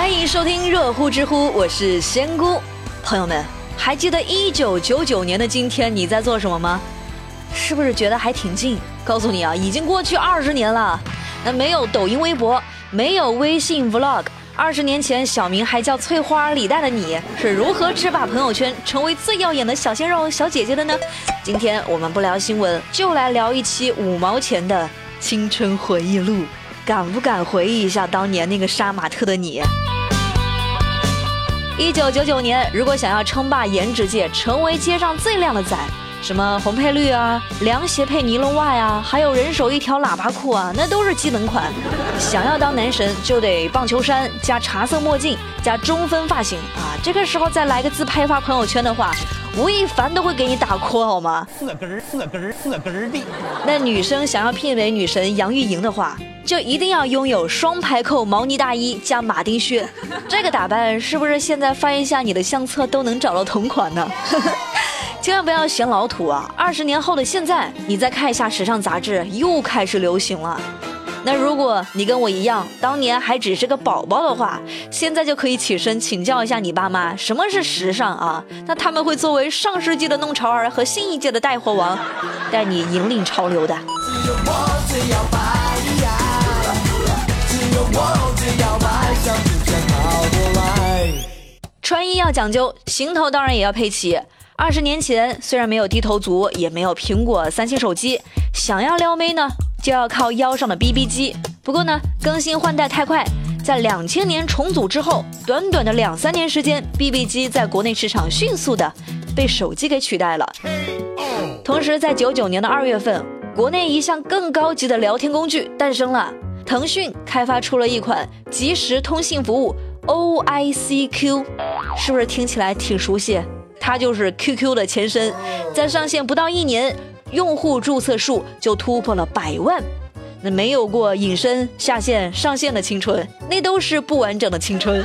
欢迎收听热乎知乎，我是仙姑。朋友们，还记得一九九九年的今天你在做什么吗？是不是觉得还挺近？告诉你啊，已经过去二十年了。那没有抖音、微博，没有微信 Vlog，二十年前小名还叫翠花李诞的你，是如何制霸朋友圈，成为最耀眼的小鲜肉、小姐姐的呢？今天我们不聊新闻，就来聊一期五毛钱的青春回忆录。敢不敢回忆一下当年那个杀马特的你？一九九九年，如果想要称霸颜值界，成为街上最靓的仔。什么红配绿啊，凉鞋配尼龙袜啊，还有人手一条喇叭裤啊，那都是基本款。想要当男神，就得棒球衫加茶色墨镜加中分发型啊。这个时候再来个自拍发朋友圈的话，吴亦凡都会给你打 call 好吗？四根儿四根儿四根儿的。那女生想要媲美女神杨钰莹的话，就一定要拥有双排扣毛呢大衣加马丁靴。这个打扮是不是现在翻一下你的相册都能找到同款呢？千万不要嫌老土啊！二十年后的现在，你再看一下时尚杂志，又开始流行了。那如果你跟我一样，当年还只是个宝宝的话，现在就可以起身请教一下你爸妈，什么是时尚啊？那他们会作为上世纪的弄潮儿和新一届的带货王，带你引领潮流的。穿衣要讲究，行头当然也要配齐。二十年前，虽然没有低头族，也没有苹果、三星手机，想要撩妹呢，就要靠腰上的 BB 机。不过呢，更新换代太快，在两千年重组之后，短短的两三年时间，BB 机在国内市场迅速的被手机给取代了。同时，在九九年的二月份，国内一项更高级的聊天工具诞生了，腾讯开发出了一款即时通信服务 OICQ，是不是听起来挺熟悉？它就是 QQ 的前身，在上线不到一年，用户注册数就突破了百万。那没有过隐身、下线、上线的青春，那都是不完整的青春。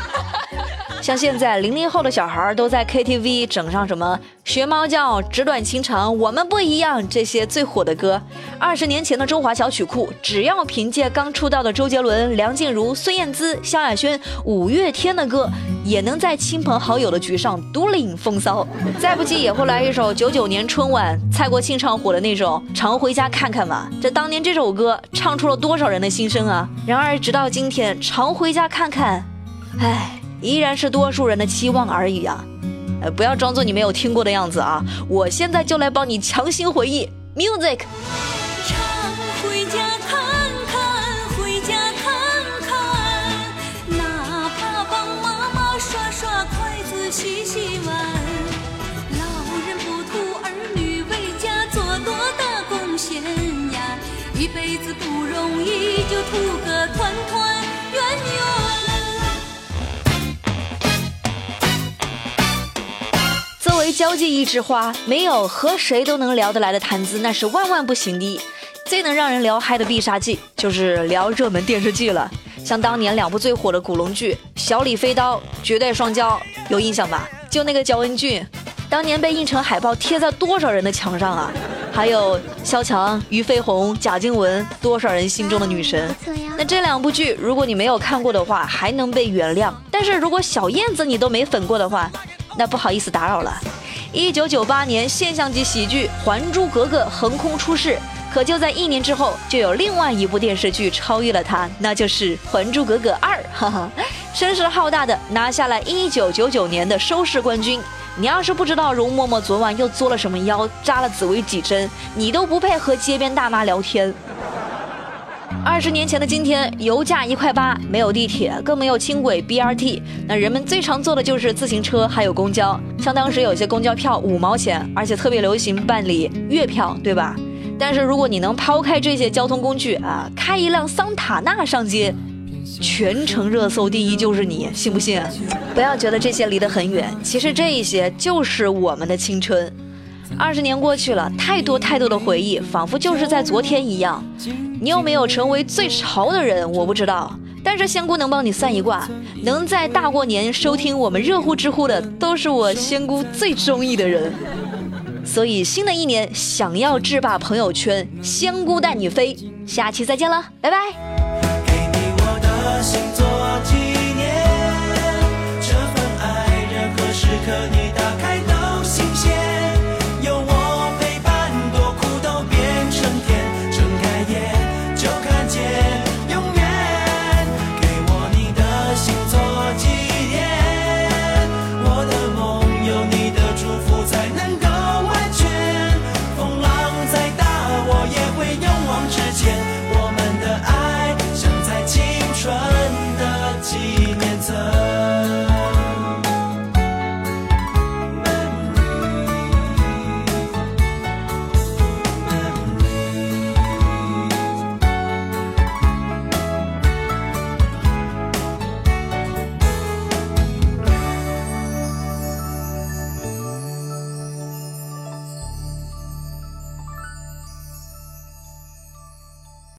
像现在零零后的小孩都在 KTV 整上什么学猫叫、纸短情长、我们不一样这些最火的歌。二十年前的中华小曲库，只要凭借刚出道的周杰伦、梁静茹、孙燕姿、萧亚轩、五月天的歌，也能在亲朋好友的局上独领风骚。再不济也会来一首九九年春晚蔡国庆唱火的那种《常回家看看》吧。这当年这首歌唱出了多少人的心声啊！然而直到今天，《常回家看看》，唉。依然是多数人的期望而已啊。呃不要装作你没有听过的样子啊。我现在就来帮你强行回忆。Music 常回家看看回家看看哪怕帮妈妈刷刷筷子洗洗碗老人不图儿女为家做多大贡献呀一辈子不容易就图交际一枝花，没有和谁都能聊得来的谈资，那是万万不行的。最能让人聊嗨的必杀技，就是聊热门电视剧了。像当年两部最火的古龙剧《小李飞刀》《绝代双骄》，有印象吧？就那个焦恩俊，当年被印成海报贴在多少人的墙上啊！还有萧蔷、俞飞鸿、贾静雯，多少人心中的女神。那这两部剧，如果你没有看过的话，还能被原谅；但是如果小燕子你都没粉过的话，那不好意思打扰了。一九九八年，现象级喜剧《还珠格格》横空出世，可就在一年之后，就有另外一部电视剧超越了它，那就是《还珠格格二》，哈哈，声势浩大的拿下了一九九九年的收视冠军。你要是不知道容嬷嬷昨晚又作了什么妖，扎了紫薇几针，你都不配和街边大妈聊天。二十年前的今天，油价一块八，没有地铁，更没有轻轨 BRT，那人们最常坐的就是自行车，还有公交。像当时有些公交票五毛钱，而且特别流行办理月票，对吧？但是如果你能抛开这些交通工具啊，开一辆桑塔纳上街，全程热搜第一就是你，信不信？不要觉得这些离得很远，其实这一些就是我们的青春。二十年过去了，太多太多的回忆，仿佛就是在昨天一样。你有没有成为最潮的人？我不知道，但是仙姑能帮你算一卦，能在大过年收听我们热乎知乎的，都是我仙姑最中意的人。所以新的一年，想要制霸朋友圈，仙姑带你飞。下期再见了，拜拜。